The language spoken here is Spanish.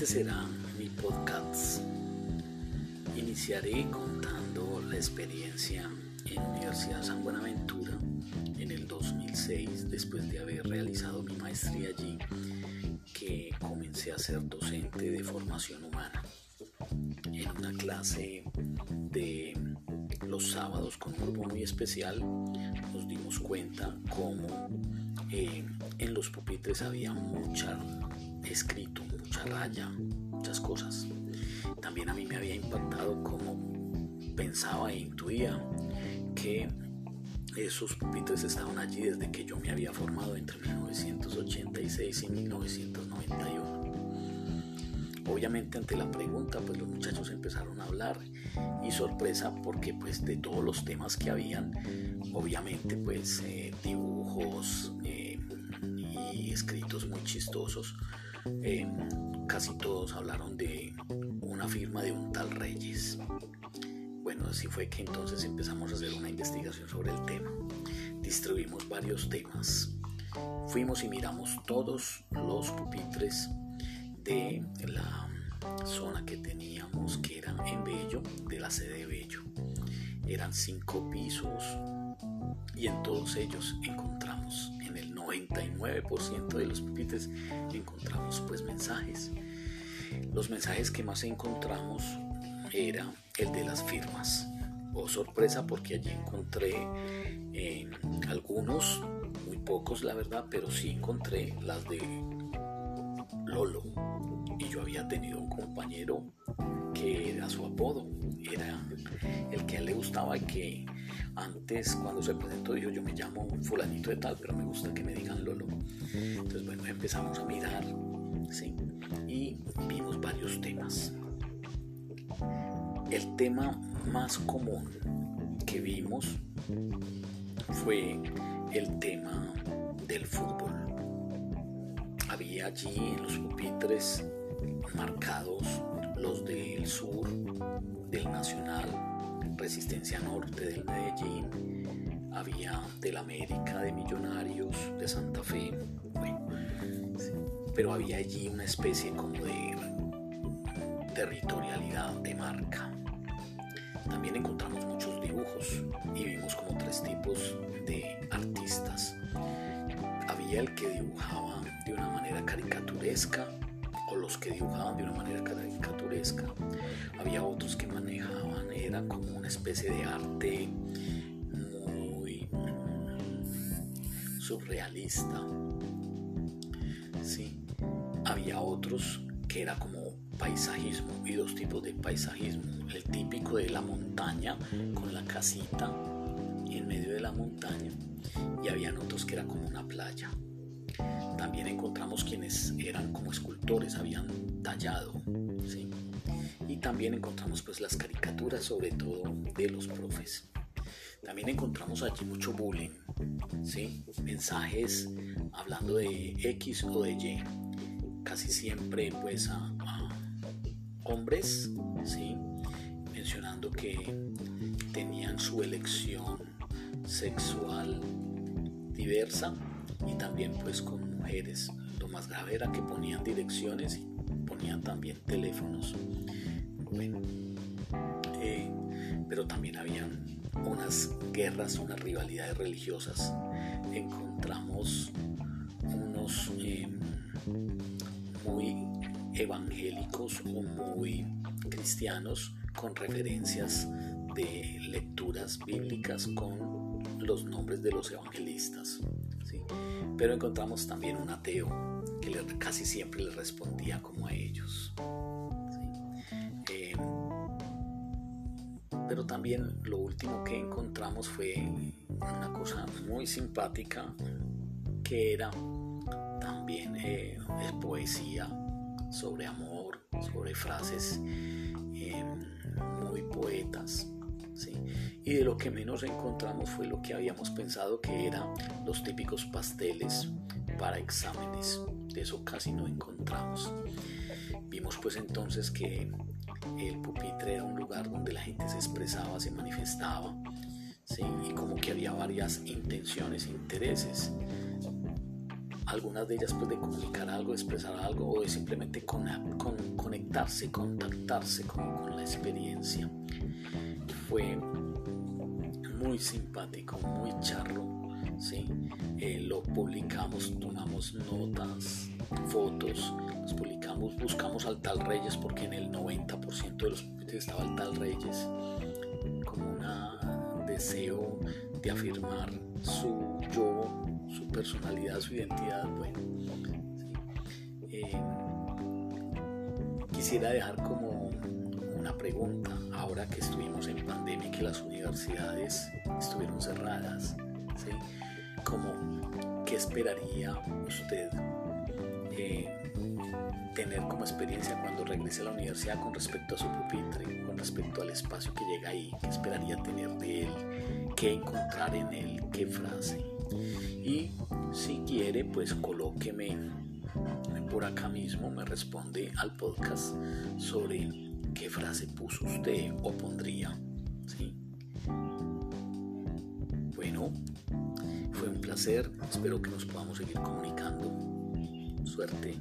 Este será mi podcast. Iniciaré contando la experiencia en Universidad San Buenaventura en el 2006, después de haber realizado mi maestría allí, que comencé a ser docente de formación humana. En una clase de los sábados con un grupo muy especial, nos dimos cuenta cómo eh, en los pupitres había mucha escrito, mucha raya, muchas cosas. También a mí me había impactado cómo pensaba e intuía que esos pupitres estaban allí desde que yo me había formado entre 1986 y 1991. Obviamente ante la pregunta, pues los muchachos empezaron a hablar y sorpresa porque pues de todos los temas que habían, obviamente pues eh, dibujos eh, escritos muy chistosos, eh, casi todos hablaron de una firma de un tal Reyes. Bueno, así fue que entonces empezamos a hacer una investigación sobre el tema. Distribuimos varios temas. Fuimos y miramos todos los pupitres de la zona que teníamos, que era en Bello, de la sede de Bello. Eran cinco pisos y en todos ellos encontramos 99% de los pupitres encontramos pues mensajes. Los mensajes que más encontramos era el de las firmas. Oh sorpresa porque allí encontré eh, algunos, muy pocos la verdad, pero sí encontré las de Lolo. Y yo había tenido un compañero que era su apodo, era el que a él le gustaba que antes, cuando se presentó, dijo, yo me llamo fulanito de tal, pero me gusta que me digan Lolo. Entonces, bueno, empezamos a mirar. Y vimos varios temas. El tema más común que vimos fue el tema del fútbol. Había allí en los pupitres marcados los del sur, del Nacional, Resistencia Norte del Medellín, había del América, de Millonarios, de Santa Fe, bueno, pero había allí una especie como de territorialidad de marca. También encontramos muchos dibujos y vimos como tres tipos de artistas. Había el que dibujaba de una manera caricaturesca o los que dibujaban de una manera caricaturesca. Había otros que manejaban era como una especie de arte muy surrealista. Sí. Había otros que era como paisajismo y dos tipos de paisajismo. El típico de la montaña con la casita en medio de la montaña y habían otros que era como una playa. También encontramos quienes eran como escultores, habían tallado. ¿sí? y también encontramos pues las caricaturas sobre todo de los profes. También encontramos allí mucho bullying, ¿sí? mensajes hablando de X o de Y, casi siempre pues a, hombres, ¿sí? mencionando que tenían su elección sexual diversa y también pues con mujeres. Lo más grave era que ponían direcciones y ponían también teléfonos bueno, eh, pero también habían unas guerras, unas rivalidades religiosas. Encontramos unos em, muy evangélicos o muy cristianos con referencias de lecturas bíblicas con los nombres de los evangelistas. Pero encontramos también un ateo que casi siempre le respondía como a ellos. pero también lo último que encontramos fue una cosa muy simpática que era también eh, es poesía sobre amor, sobre frases em, muy poetas. Y de lo que menos encontramos fue lo que habíamos pensado que eran los típicos pasteles para exámenes. De eso casi no encontramos. Vimos pues entonces que el pupitre era un lugar donde la gente se expresaba, se manifestaba, y como que había varias intenciones, intereses. algunas de ellas pues de comunicar algo, expresar algo o de simplemente con, conectarse, contactarse con, con la experiencia. Fue muy simpático, muy charro. ¿sí? Eh, lo publicamos, tomamos notas, fotos, los publicamos, buscamos al tal Reyes porque en el 90% de los estaba el tal Reyes como un deseo de afirmar su yo, su personalidad, su identidad. Bueno, eh, quisiera dejar como una pregunta, ahora que estuvimos en pandemia y que las universidades estuvieron cerradas, ¿sí? Como, ¿qué esperaría usted eh, tener como experiencia cuando regrese a la universidad con respecto a su pupitre, con respecto al espacio que llega ahí? ¿Qué esperaría tener de él? ¿Qué encontrar en él? ¿Qué frase? Y si quiere, pues colóqueme por acá mismo, me responde al podcast sobre qué frase puso usted o pondría. ¿sí? Bueno, fue un placer, espero que nos podamos seguir comunicando. Suerte.